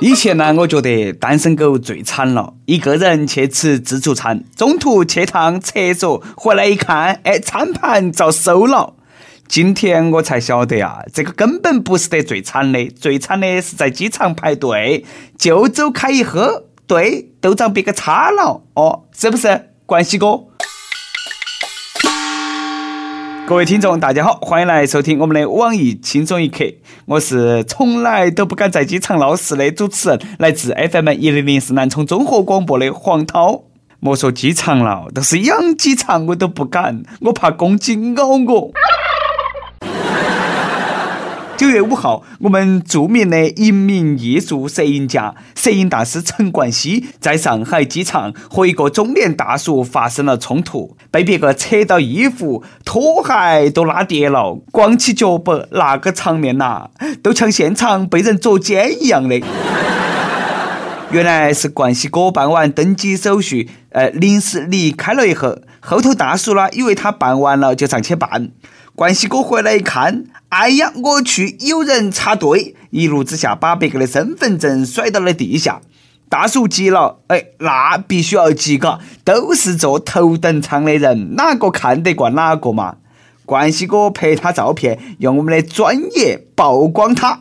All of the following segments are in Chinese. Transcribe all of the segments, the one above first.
以前呢，我觉得单身狗最惨了，一个人去吃自助餐，中途去趟厕所，回来一看，哎，餐盘遭收了。今天我才晓得啊，这个根本不是得最惨的，最惨的是在机场排队，就走开一喝，对，都遭别个擦了，哦，是不是？冠希哥。各位听众，大家好，欢迎来收听我们的网易轻松一刻。我是从来都不敢在机场闹事的主持人，来自 FM 一零零四南充综合广播的黄涛。莫说机场了，都是养鸡场我都不敢，我怕公鸡咬我。九月五号，我们著名的一名艺术摄影家、摄影大师陈冠希在上海机场和一个中年大叔发生了冲突，被别个扯到衣服、拖鞋都拉跌了，光起脚板，那个场面呐，都像现场被人捉奸一样的。原来是冠希哥办完登机手续，呃，临时离开了以后，后头大叔呢，以为他办完了就上去办。冠希哥回来一看，哎呀，我去，有人插队！一怒之下，把别个的身份证甩到了地下。大叔急了，哎，那必须要急嘎，都是坐头等舱的人，哪个看得惯哪个嘛？冠希哥拍他照片，用我们的专业曝光他。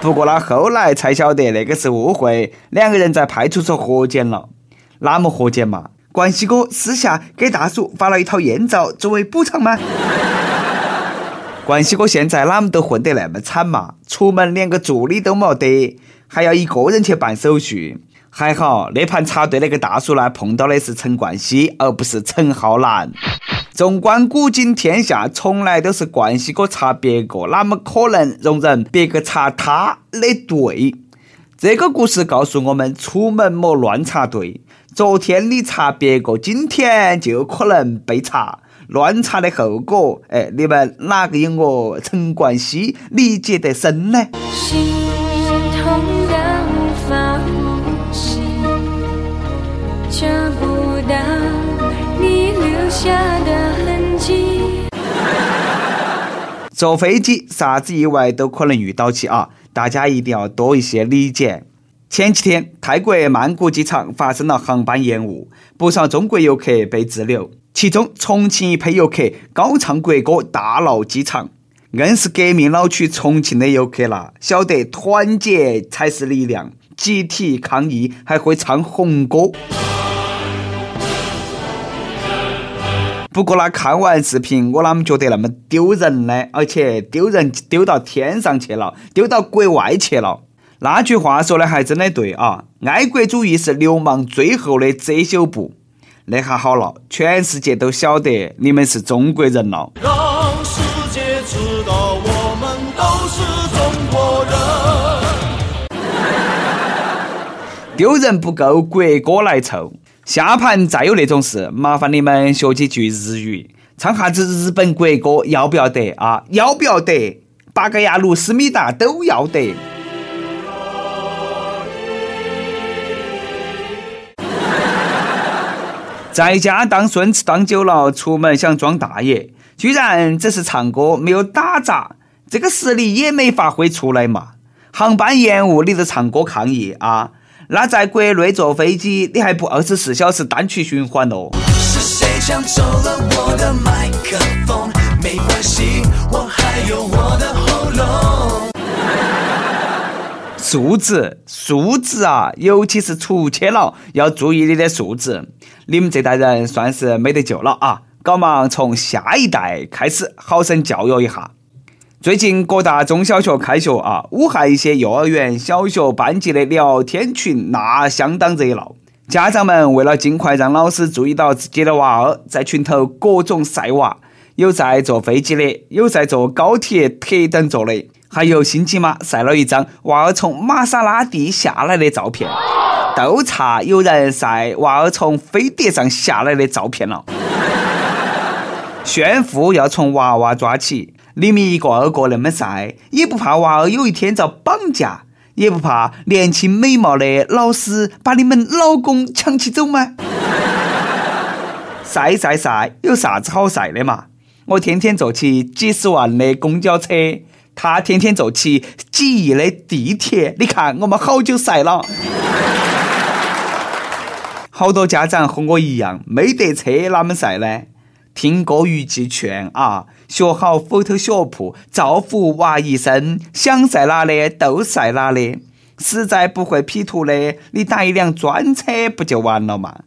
不过呢，后来才晓得那个是误会，两个人在派出所和解了。哪么和解嘛？冠希哥私下给大叔发了一套艳照作为补偿吗？冠希哥现在哪么都混得那么惨嘛？出门连个助理都没得，还要一个人去办手续。还好那盘插队那个大叔呢，碰到的是陈冠希，而不是陈浩南。纵观古今天下，从来都是冠希哥插别个，哪么可能容忍别个插他的队？这个故事告诉我们：出门莫乱插队。昨天你查别个，今天就可能被查。乱查的后果，哎，你们哪个有我陈冠希理解得深呢？心痛的无法呼吸，找不到你留下的痕迹。坐飞机啥子意外都可能遇到起啊！大家一定要多一些理解。前几天，泰国曼谷机场发生了航班延误，不少中国游客被滞留。其中，重庆一批游客高唱国歌，大闹机场，硬是革命老区重庆的游客啦，晓得团结才是力量，集体抗议还会唱红歌。不过呢，看完视频，我哪么觉得那么丢人呢？而且丢人丢到天上去了，丢到国外去了。那句话说的还真的对啊！爱国主义是流氓最后的遮羞布。那下好了，全世界都晓得你们是中国人了。让世界知道我们都是中国人。丢人不够，国歌来凑。下盘再有那种事，麻烦你们学几句日语，唱下子日本国歌，要不要得啊？要不要得？八格牙路、思密达都要得。在家当孙子当久了，出门想装大爷，居然只是唱歌没有打杂，这个实力也没发挥出来嘛！航班延误你都唱歌抗议啊？那在国内坐飞机你还不二十四小时单曲循环哦？是谁抢走了我的麦克风？没关系，我还有我的喉咙。素质，素质啊！尤其是出去了，要注意你的素质。你们这代人算是没得救了啊！赶忙从下一代开始好生教育一下。最近各大中小学开学啊，武汉一些幼儿园、小学班级的聊天群那相当热闹。家长们为了尽快让老师注意到自己的娃儿，在群头各种晒娃，有在坐飞机的，有在坐高铁特等座的，还有星期妈晒了一张娃儿从玛莎拉蒂下来的照片。都差有人晒娃儿从飞碟上下来的照片了，炫富要从娃娃抓起。你们一个二个那么晒，也不怕娃儿有一天遭绑架，也不怕年轻美貌的老师把你们老公抢起走吗？晒晒晒，有啥子好晒的嘛？我天天坐起几十万的公交车，他天天坐起几亿的地铁，你看我们好久晒了。好多家长和我一样，没得车哪么晒呢？听过余记劝啊，学好 Photoshop，造福娃一生，想晒哪里都晒哪里。实在不会 P 图的，你打一辆专车不就完了吗？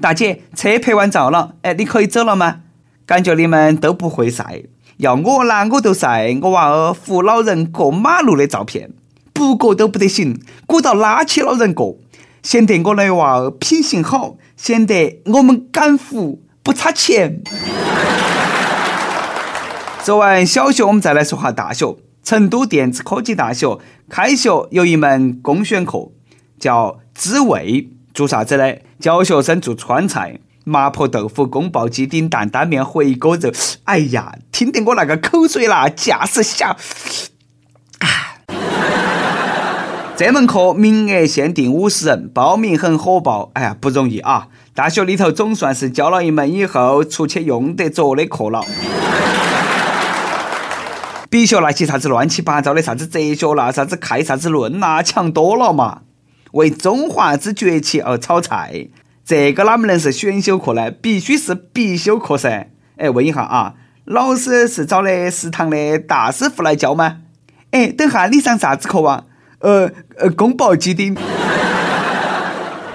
大姐，车拍完照了，哎，你可以走了吗？感觉你们都不会晒。要我拿我都晒我娃儿扶老人过马路的照片，不过都不得行，鼓到拉起老人过，显得我的娃儿品行好，显得我们敢扶不差钱。说完小学，我们再来说下大学。成都电子科技大学开学有一门公选课，叫滋味，做啥子呢？教学生做川菜。麻婆豆腐、宫保鸡丁、担担面、回锅肉，哎呀，听得我那个口水啦，架势小。这门课名额限定五十人，报名很火爆。哎呀，不容易啊！大学里头总算是教了一门以后出去用得着的课了。比学那些啥子乱七八糟的啥子哲学啦、啥子开啥子论啦，强多了嘛。为中华之崛起而炒菜。这个哪么能是选修课呢？必须是必修课噻！哎，问一下啊，老师是找的食堂的大师傅来教吗？哎，等下你上啥子课啊？呃呃，宫保鸡丁。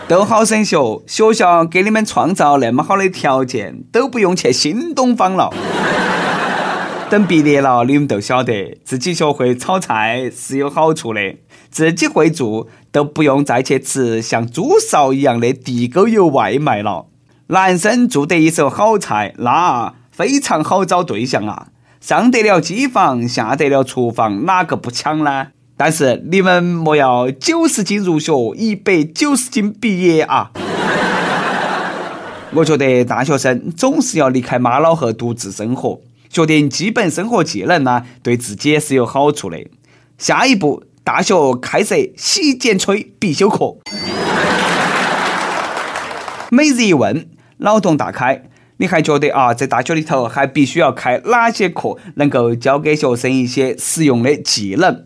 都好生学，学校给你们创造那么好的条件，都不用去新东方了。等毕业了，你们都晓得自己学会炒菜是有好处的。自己会做，都不用再去吃像猪烧一样的地沟油外卖了。男生做得一手好菜，那非常好找对象啊！上得了机房，下得了厨房，哪个不抢呢？但是你们莫要九十斤入学，一百九十斤毕业啊！我觉得大学生总是要离开妈老汉独自生活。决定基本生活技能呢，对自己也是有好处的。下一步，大学开设洗剪吹必修课。每日一问，脑洞大开。你还觉得啊，在大学里头还必须要开哪些课，能够教给学生一些实用的技能？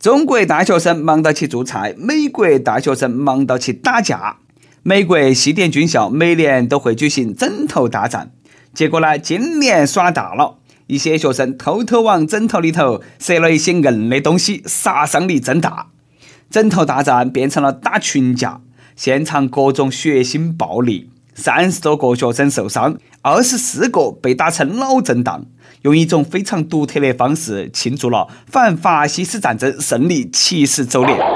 中国大学生忙到去做菜，美国大学生忙到去打架。美国西点军校每年都会举行枕头大战。结果呢，今年耍大了，一些学生偷偷往枕头里头塞了一些硬的东西，杀伤力增大。枕头大战变成了打群架，现场各种血腥暴力，三十多个学生受伤，二十四个被打成脑震荡，用一种非常独特的方式庆祝了反法西斯战争胜利七十周年。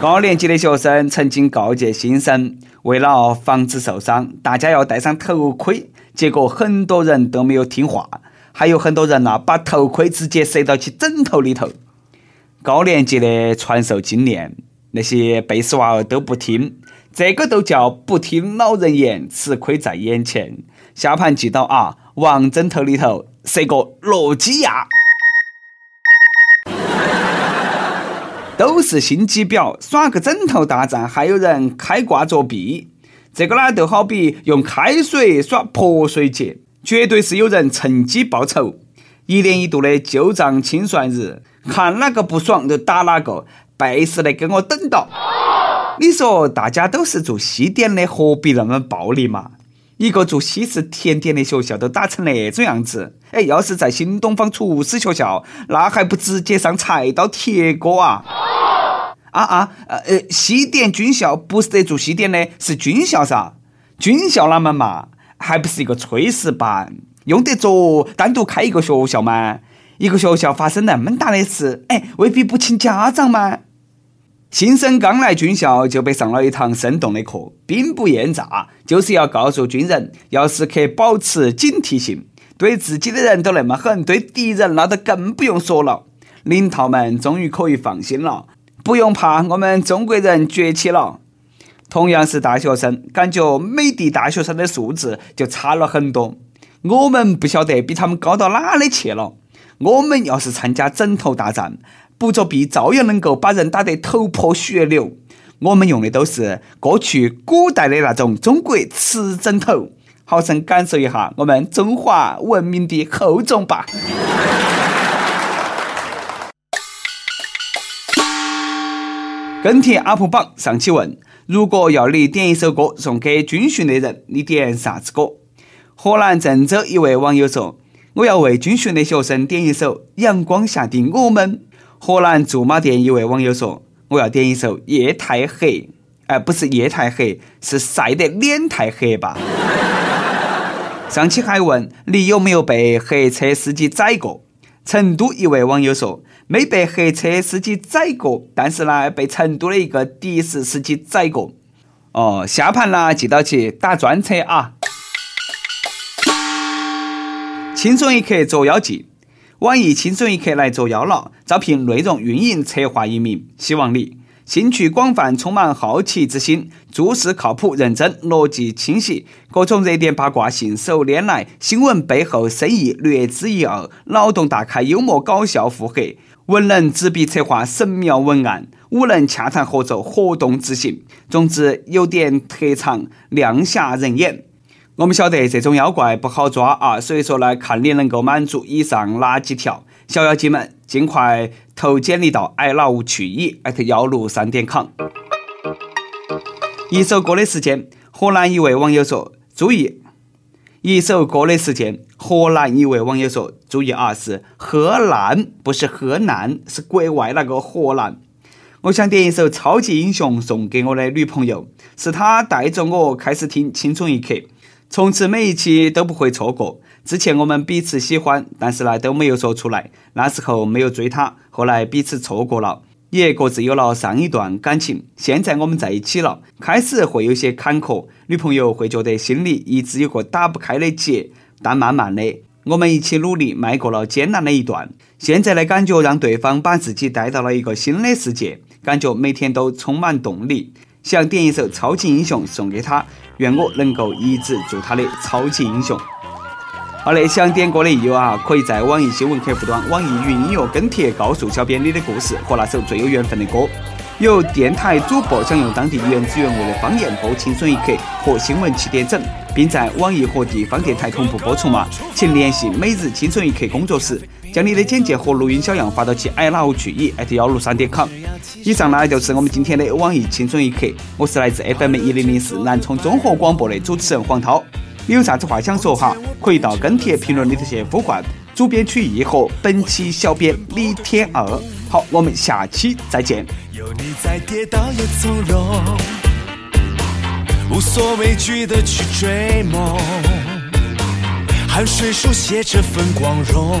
高年级的学生曾经告诫新生，为了防止受伤，大家要戴上头盔。结果很多人都没有听话，还有很多人呐，把头盔直接塞到起枕头里头。高年级的传授经验，那些背时娃儿都不听，这个都叫不听老人言，吃亏在眼前。下盘记到啊，往枕头里头塞个诺基亚。都是心机婊，耍个枕头大战，还有人开挂作弊。这个呢，就好比用开水耍泼水节，绝对是有人趁机报仇。一年一度的旧账清算日，看哪个不爽就打哪个，背时的给我等到。你说大家都是做西点的，何必那么暴力嘛？一个做西式甜点的学校都打成那种样子，哎，要是在新东方厨师学校，那还不直接上菜刀铁锅啊？啊啊，呃呃，西点军校不是得做西点的，是军校噻。军校哪么嘛，还不是一个炊事班，用得着单独开一个学校吗？一个学校发生那么大的事，哎，未必不请家长吗？新生刚来军校就被上了一堂生动的课，兵不厌诈，就是要告诉军人要时刻保持警惕性。对自己的人都那么狠，对敌人那都更不用说了。领导们终于可以放心了。不用怕，我们中国人崛起了。同样是大学生，感觉美的大学生的素质就差了很多。我们不晓得比他们高到哪里去了。我们要是参加枕头大战，不作弊照样能够把人打得头破血流。我们用的都是过去古代的那种中国瓷枕头，好生感受一下我们中华文明的厚重吧。跟帖 UP 榜上期问：如果要你点一首歌送给军训的人，你点啥子歌？河南郑州一位网友说：“我要为军训的学生点一首《阳光下的我们》。”河南驻马店一位网友说：“我要点一首《夜太黑》。”哎，不是夜太黑，是晒得脸太黑吧？上期还问你有没有被黑车司机宰过？成都一位网友说。没被黑车司机宰过，但是呢，被成都的一个的士司机宰过。哦，下盘呢记到起打专车啊！轻松一刻捉妖记，网易轻松一刻来捉妖了，招聘内容运营策划一名，希望你兴趣广泛，充满好奇之心，做事靠谱认真，逻辑清晰，各种热点八卦信手拈来，新闻背后深意略知一二，脑洞大开，幽默搞笑，腹黑。文能执笔策划神妙文案，武能洽谈合作活动执行。总之有点特长，亮瞎人眼。我们晓得这种妖怪不好抓啊，所以说呢，看你能够满足以上哪几条。小妖精们，尽快投简历到 i love 去乙艾特幺六三点 com。一首歌的时间，河南一位网友说：“注意。”一首歌的时间，河南一位网友说：“注意啊，是河南，不是河南，是国外那个河南。”我想点一首《超级英雄》送给我的女朋友，是她带着我开始听《青春一刻》，从此每一期都不会错过。之前我们彼此喜欢，但是呢都没有说出来，那时候没有追她，后来彼此错过了。也各自有了上一段感情，现在我们在一起了。开始会有些坎坷，女朋友会觉得心里一直有个打不开的结，但慢慢的，我们一起努力迈过了艰难的一段。现在的感觉让对方把自己带到了一个新的世界，感觉每天都充满动力。想点一首《超级英雄》送给他，愿我能够一直做他的超级英雄。好嘞，想点歌的益友啊，可以在网易新闻客户端、网易云音乐跟帖告诉小编你的故事和那首最有缘分的歌。有电台主播想用当地原汁原味的方言播《青春一刻》和新闻七点整，并在网易和地方电台同步播出吗？请联系每日青春一刻工作室，将你的简介和录音小样发到其 i love 去一艾特幺六三点 com。以上呢就是我们今天的网易青春一刻，我是来自 FM 一零零四南充综合广播的主持人黄涛。你有啥子话想说哈？可以到跟帖评论里头去呼唤主编曲艺和本期小编李天二。好，我们下期再见。有你在，跌倒也从容，无所畏惧的去追梦，汗水书写这份光荣。